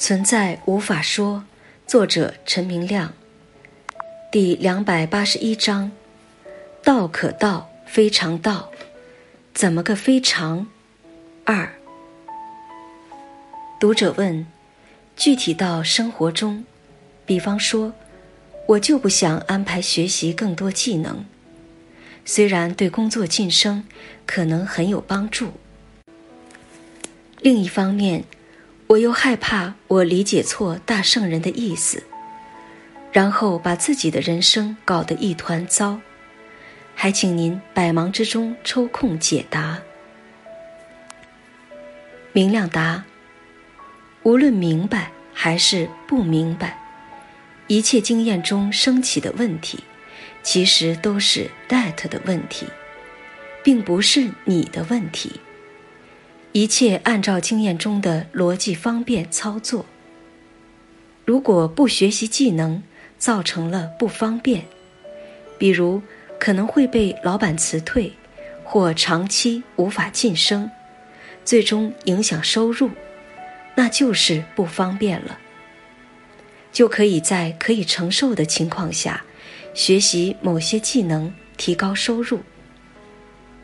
存在无法说，作者陈明亮。第两百八十一章：道可道，非常道。怎么个非常？二。读者问：具体到生活中，比方说，我就不想安排学习更多技能，虽然对工作晋升可能很有帮助。另一方面，我又害怕我理解错大圣人的意思，然后把自己的人生搞得一团糟，还请您百忙之中抽空解答。明亮答：无论明白还是不明白，一切经验中升起的问题，其实都是 that 的问题，并不是你的问题。一切按照经验中的逻辑方便操作。如果不学习技能，造成了不方便，比如可能会被老板辞退，或长期无法晋升，最终影响收入，那就是不方便了。就可以在可以承受的情况下，学习某些技能，提高收入。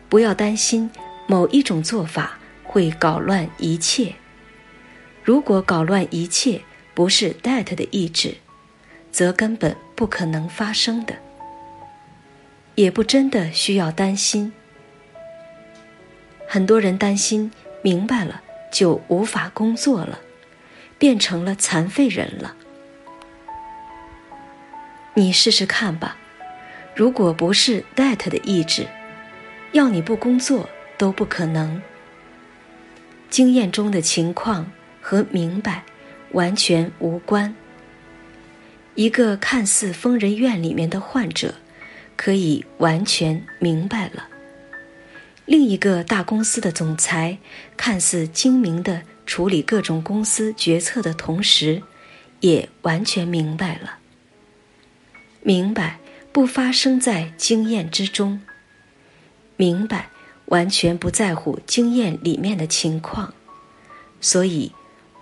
不要担心某一种做法。会搞乱一切。如果搞乱一切不是 that 的意志，则根本不可能发生的，也不真的需要担心。很多人担心明白了就无法工作了，变成了残废人了。你试试看吧，如果不是 that 的意志，要你不工作都不可能。经验中的情况和明白完全无关。一个看似疯人院里面的患者，可以完全明白了；另一个大公司的总裁，看似精明的处理各种公司决策的同时，也完全明白了。明白不发生在经验之中，明白。完全不在乎经验里面的情况，所以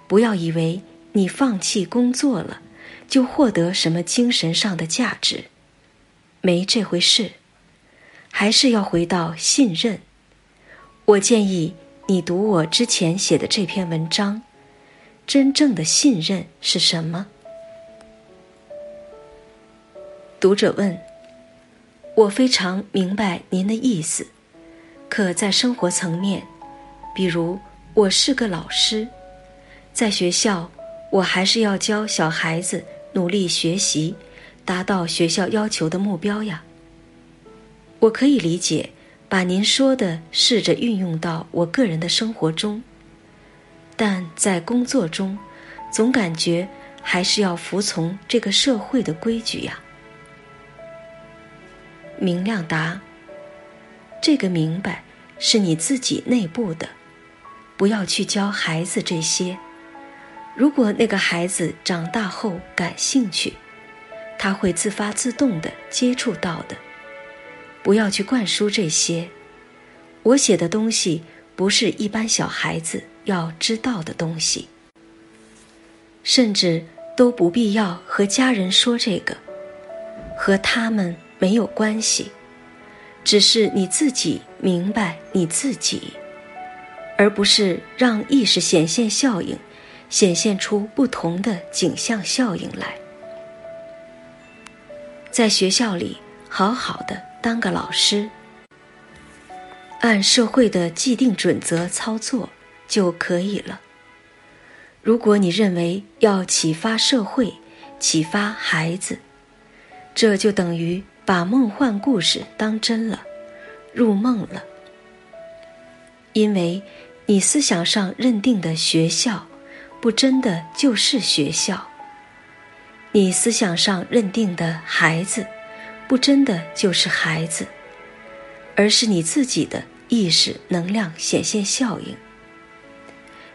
不要以为你放弃工作了，就获得什么精神上的价值，没这回事。还是要回到信任。我建议你读我之前写的这篇文章。真正的信任是什么？读者问：我非常明白您的意思。可在生活层面，比如我是个老师，在学校，我还是要教小孩子努力学习，达到学校要求的目标呀。我可以理解，把您说的试着运用到我个人的生活中，但在工作中，总感觉还是要服从这个社会的规矩呀。明亮答。这个明白是你自己内部的，不要去教孩子这些。如果那个孩子长大后感兴趣，他会自发自动的接触到的。不要去灌输这些。我写的东西不是一般小孩子要知道的东西，甚至都不必要和家人说这个，和他们没有关系。只是你自己明白你自己，而不是让意识显现效应显现出不同的景象效应来。在学校里好好的当个老师，按社会的既定准则操作就可以了。如果你认为要启发社会、启发孩子，这就等于。把梦幻故事当真了，入梦了。因为你思想上认定的学校，不真的就是学校；你思想上认定的孩子，不真的就是孩子，而是你自己的意识能量显现效应，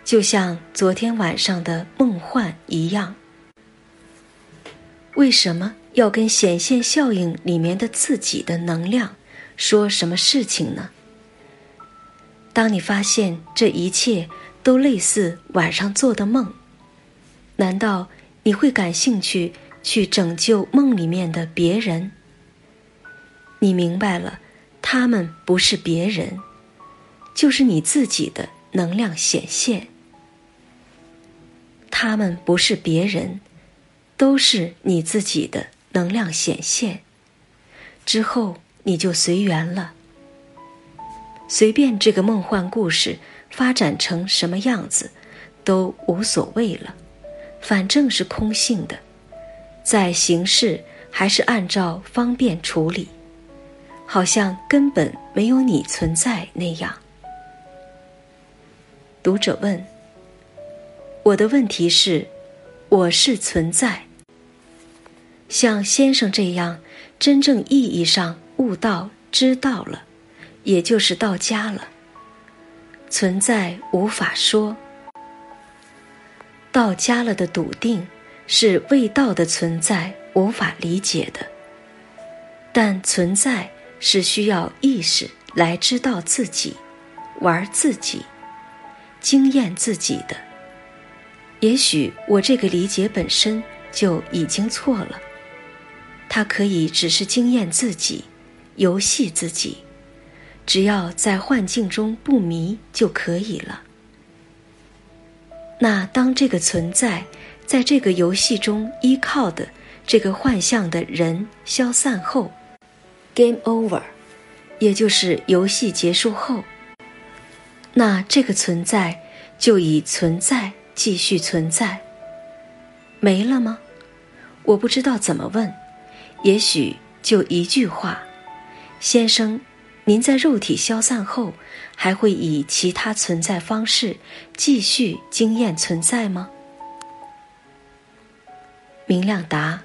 就像昨天晚上的梦幻一样。为什么？要跟显现效应里面的自己的能量说什么事情呢？当你发现这一切都类似晚上做的梦，难道你会感兴趣去拯救梦里面的别人？你明白了，他们不是别人，就是你自己的能量显现。他们不是别人，都是你自己的能量显现。之后你就随缘了，随便这个梦幻故事发展成什么样子，都无所谓了。反正是空性的，在形式还是按照方便处理，好像根本没有你存在那样。读者问：“我的问题是，我是存在，像先生这样真正意义上悟道、知道了，也就是到家了。存在无法说。”到家了的笃定，是未到的存在无法理解的。但存在是需要意识来知道自己、玩自己、经验自己的。也许我这个理解本身就已经错了。它可以只是经验自己、游戏自己，只要在幻境中不迷就可以了。那当这个存在在这个游戏中依靠的这个幻象的人消散后，game over，也就是游戏结束后，那这个存在就以存在继续存在，没了吗？我不知道怎么问，也许就一句话，先生。您在肉体消散后，还会以其他存在方式继续经验存在吗？明亮答：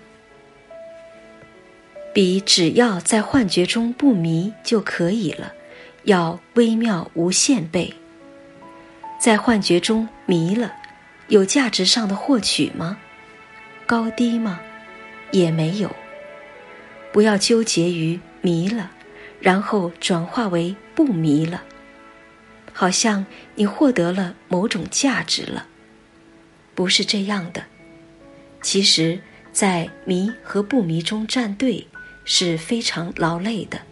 比只要在幻觉中不迷就可以了，要微妙无限倍。在幻觉中迷了，有价值上的获取吗？高低吗？也没有。不要纠结于迷了。然后转化为不迷了，好像你获得了某种价值了，不是这样的。其实，在迷和不迷中站队是非常劳累的，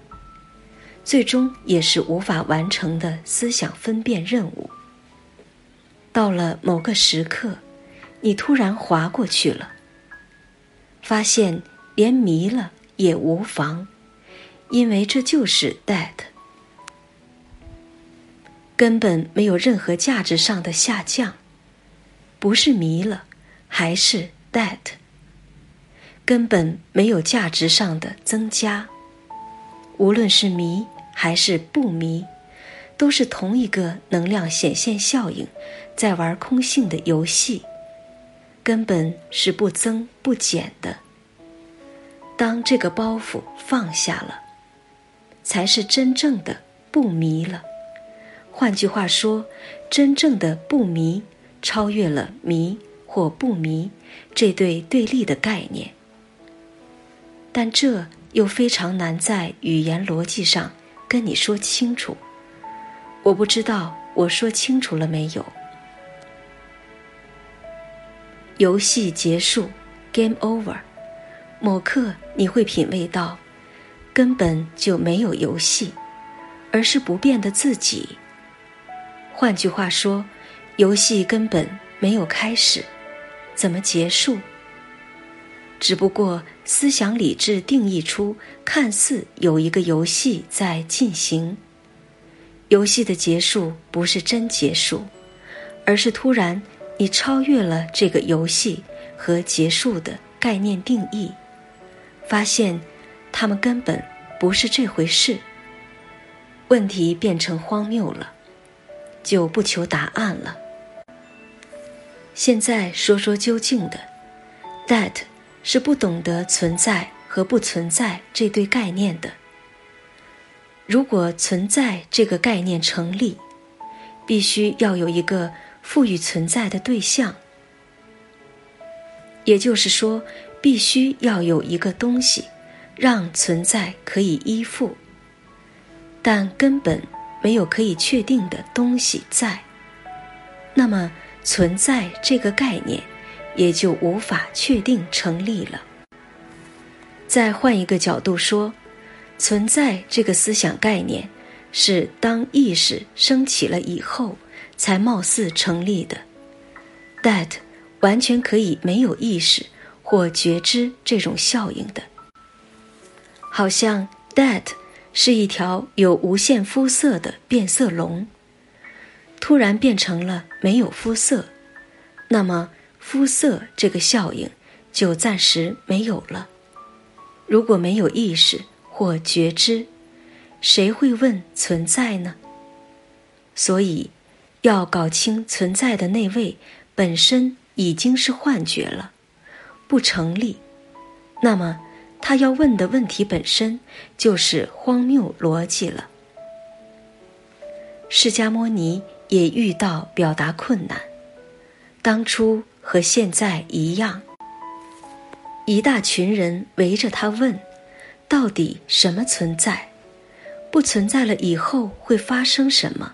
最终也是无法完成的思想分辨任务。到了某个时刻，你突然滑过去了，发现连迷了也无妨。因为这就是 that，根本没有任何价值上的下降，不是迷了，还是 that，根本没有价值上的增加。无论是迷还是不迷，都是同一个能量显现效应，在玩空性的游戏，根本是不增不减的。当这个包袱放下了。才是真正的不迷了。换句话说，真正的不迷超越了迷或不迷这对对立的概念。但这又非常难在语言逻辑上跟你说清楚。我不知道我说清楚了没有。游戏结束，Game Over。某刻你会品味到。根本就没有游戏，而是不变的自己。换句话说，游戏根本没有开始，怎么结束？只不过思想理智定义出看似有一个游戏在进行。游戏的结束不是真结束，而是突然你超越了这个游戏和结束的概念定义，发现。他们根本不是这回事。问题变成荒谬了，就不求答案了。现在说说究竟的，that 是不懂得存在和不存在这对概念的。如果存在这个概念成立，必须要有一个赋予存在的对象，也就是说，必须要有一个东西。让存在可以依附，但根本没有可以确定的东西在。那么，存在这个概念也就无法确定成立了。再换一个角度说，存在这个思想概念，是当意识升起了以后，才貌似成立的。That 完全可以没有意识或觉知这种效应的，好像 That 是一条有无限肤色的变色龙，突然变成了没有肤色，那么肤色这个效应就暂时没有了。如果没有意识或觉知，谁会问存在呢？所以，要搞清存在的那位本身已经是幻觉了，不成立。那么，他要问的问题本身就是荒谬逻辑了。释迦牟尼也遇到表达困难，当初和现在一样。一大群人围着他问：“到底什么存在？不存在了以后会发生什么？”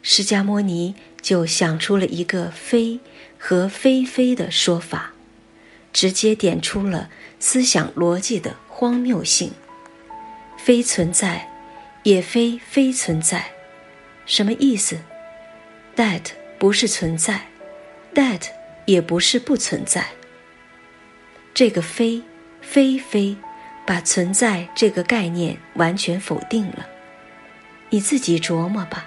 释迦牟尼就想出了一个“非”和“非非”的说法，直接点出了思想逻辑的荒谬性：“非存在，也非非存在。”什么意思？That 不是存在，That 也不是不存在。这个非非非，把存在这个概念完全否定了。你自己琢磨吧。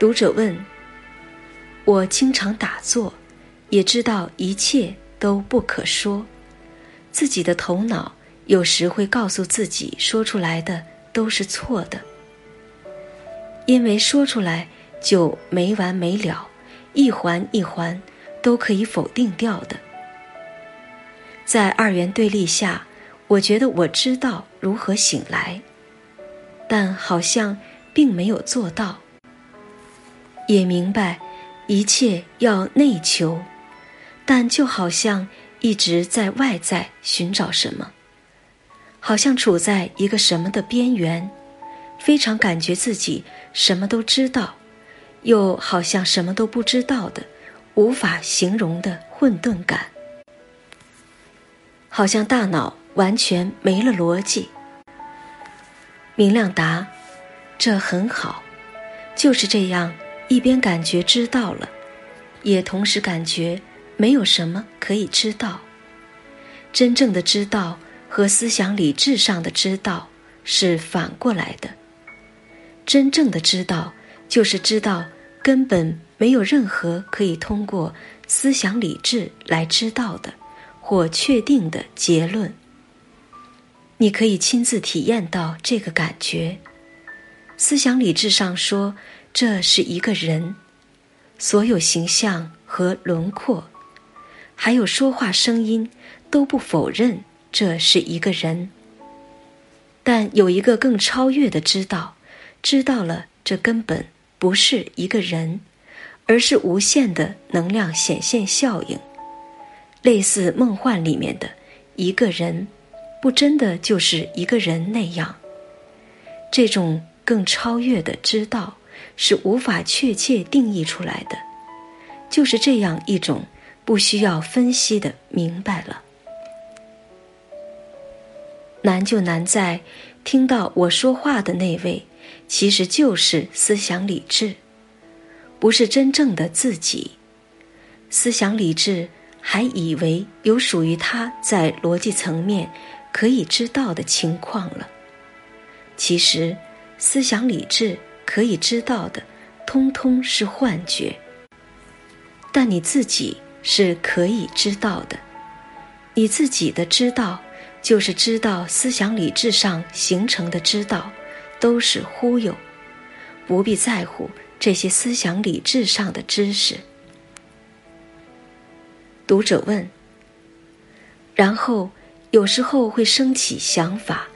读者问：“我经常打坐，也知道一切都不可说，自己的头脑有时会告诉自己说出来的都是错的，因为说出来就没完没了，一环一环都可以否定掉的。”在二元对立下，我觉得我知道如何醒来，但好像并没有做到。也明白一切要内求，但就好像一直在外在寻找什么，好像处在一个什么的边缘，非常感觉自己什么都知道，又好像什么都不知道的，无法形容的混沌感。好像大脑完全没了逻辑。明亮答：“这很好，就是这样，一边感觉知道了，也同时感觉没有什么可以知道。真正的知道和思想理智上的知道是反过来的。真正的知道就是知道根本没有任何可以通过思想理智来知道的。”或确定的结论，你可以亲自体验到这个感觉。思想理智上说，这是一个人，所有形象和轮廓，还有说话声音都不否认这是一个人。但有一个更超越的知道，知道了这根本不是一个人，而是无限的能量显现效应。类似梦幻里面的一个人，不真的就是一个人那样。这种更超越的知道是无法确切定义出来的，就是这样一种不需要分析的明白了。难就难在听到我说话的那位，其实就是思想理智，不是真正的自己。思想理智。还以为有属于他在逻辑层面可以知道的情况了。其实，思想理智可以知道的，通通是幻觉。但你自己是可以知道的，你自己的知道，就是知道思想理智上形成的知道，都是忽悠，不必在乎这些思想理智上的知识。读者问。然后，有时候会升起想法，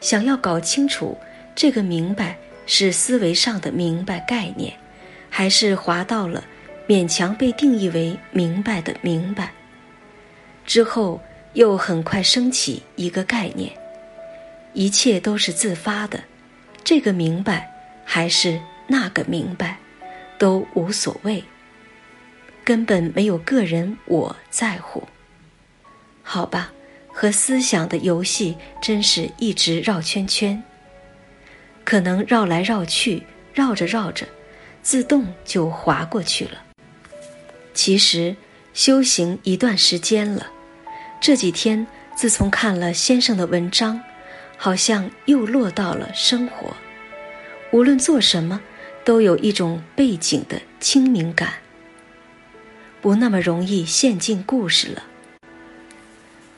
想要搞清楚这个明白是思维上的明白概念，还是滑到了勉强被定义为明白的明白。之后又很快升起一个概念：一切都是自发的，这个明白还是那个明白，都无所谓。根本没有个人我在乎。好吧，和思想的游戏真是一直绕圈圈，可能绕来绕去，绕着绕着，自动就滑过去了。其实修行一段时间了，这几天自从看了先生的文章，好像又落到了生活。无论做什么，都有一种背景的清明感，不那么容易陷进故事了。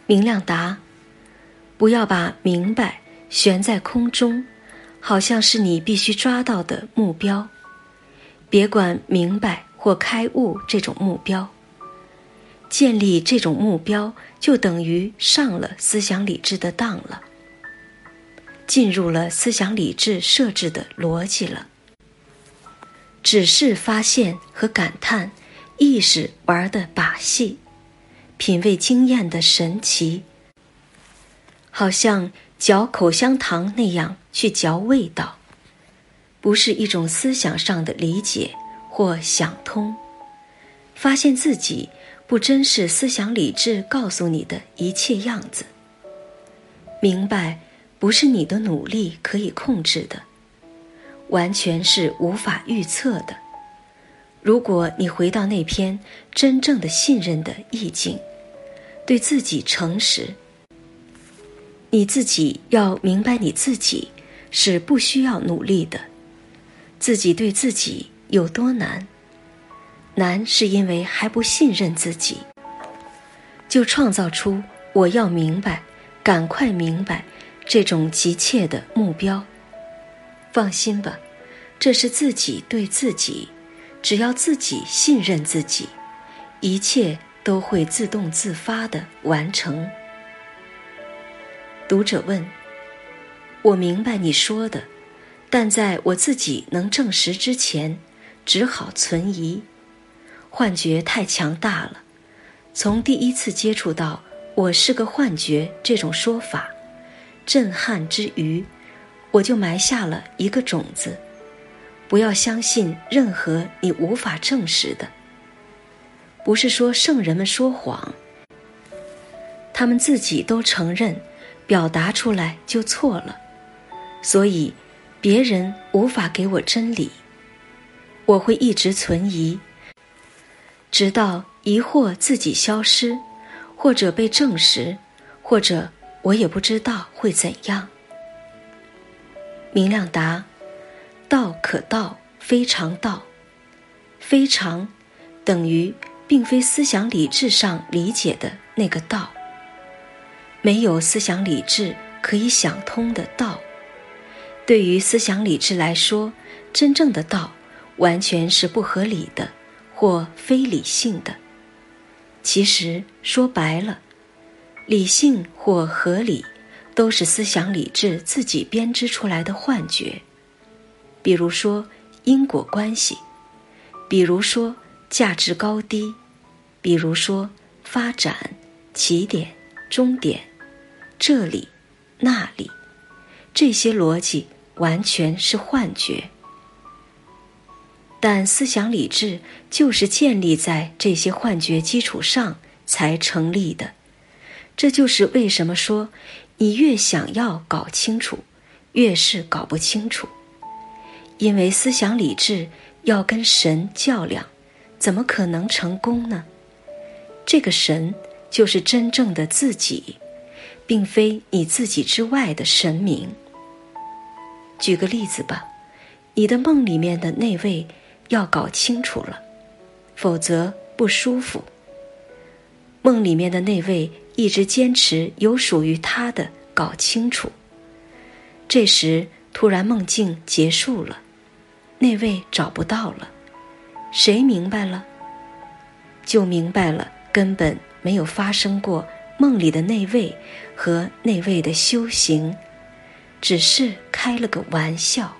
明亮答：不要把明白悬在空中，好像是你必须抓到的目标。别管明白或开悟这种目标，建立这种目标就等于上了思想理智的当了。进入了思想理智设置的逻辑了，只是发现和感叹意识玩的把戏，品味经验的神奇，好像嚼口香糖那样去嚼味道，不是一种思想上的理解或想通，发现自己不真是思想理智告诉你的一切样子，明白。不是你的努力可以控制的，完全是无法预测的。如果你回到那篇真正的信任的意境，对自己诚实，你自己要明白你自己是不需要努力的。自己对自己有多难？难是因为还不信任自己，就创造出我要明白，赶快明白。这种急切的目标，放心吧，这是自己对自己，只要自己信任自己，一切都会自动自发的完成。读者问：“我明白你说的，但在我自己能证实之前，只好存疑。幻觉太强大了，从第一次接触到‘我是个幻觉’这种说法。”震撼之余，我就埋下了一个种子：不要相信任何你无法证实的。不是说圣人们说谎，他们自己都承认，表达出来就错了，所以别人无法给我真理。我会一直存疑，直到疑惑自己消失，或者被证实，或者。我也不知道会怎样。明亮答：道可道，非常道。非常等于并非思想理智上理解的那个道。没有思想理智可以想通的道。对于思想理智来说，真正的道完全是不合理的或非理性的。其实说白了。理性或合理，都是思想理智自己编织出来的幻觉。比如说因果关系，比如说价值高低，比如说发展起点、终点，这里、那里，这些逻辑完全是幻觉。但思想理智就是建立在这些幻觉基础上才成立的。这就是为什么说，你越想要搞清楚，越是搞不清楚。因为思想理智要跟神较量，怎么可能成功呢？这个神就是真正的自己，并非你自己之外的神明。举个例子吧，你的梦里面的那位要搞清楚了，否则不舒服。梦里面的那位。一直坚持有属于他的搞清楚。这时突然梦境结束了，那位找不到了，谁明白了？就明白了，根本没有发生过梦里的那位和那位的修行，只是开了个玩笑。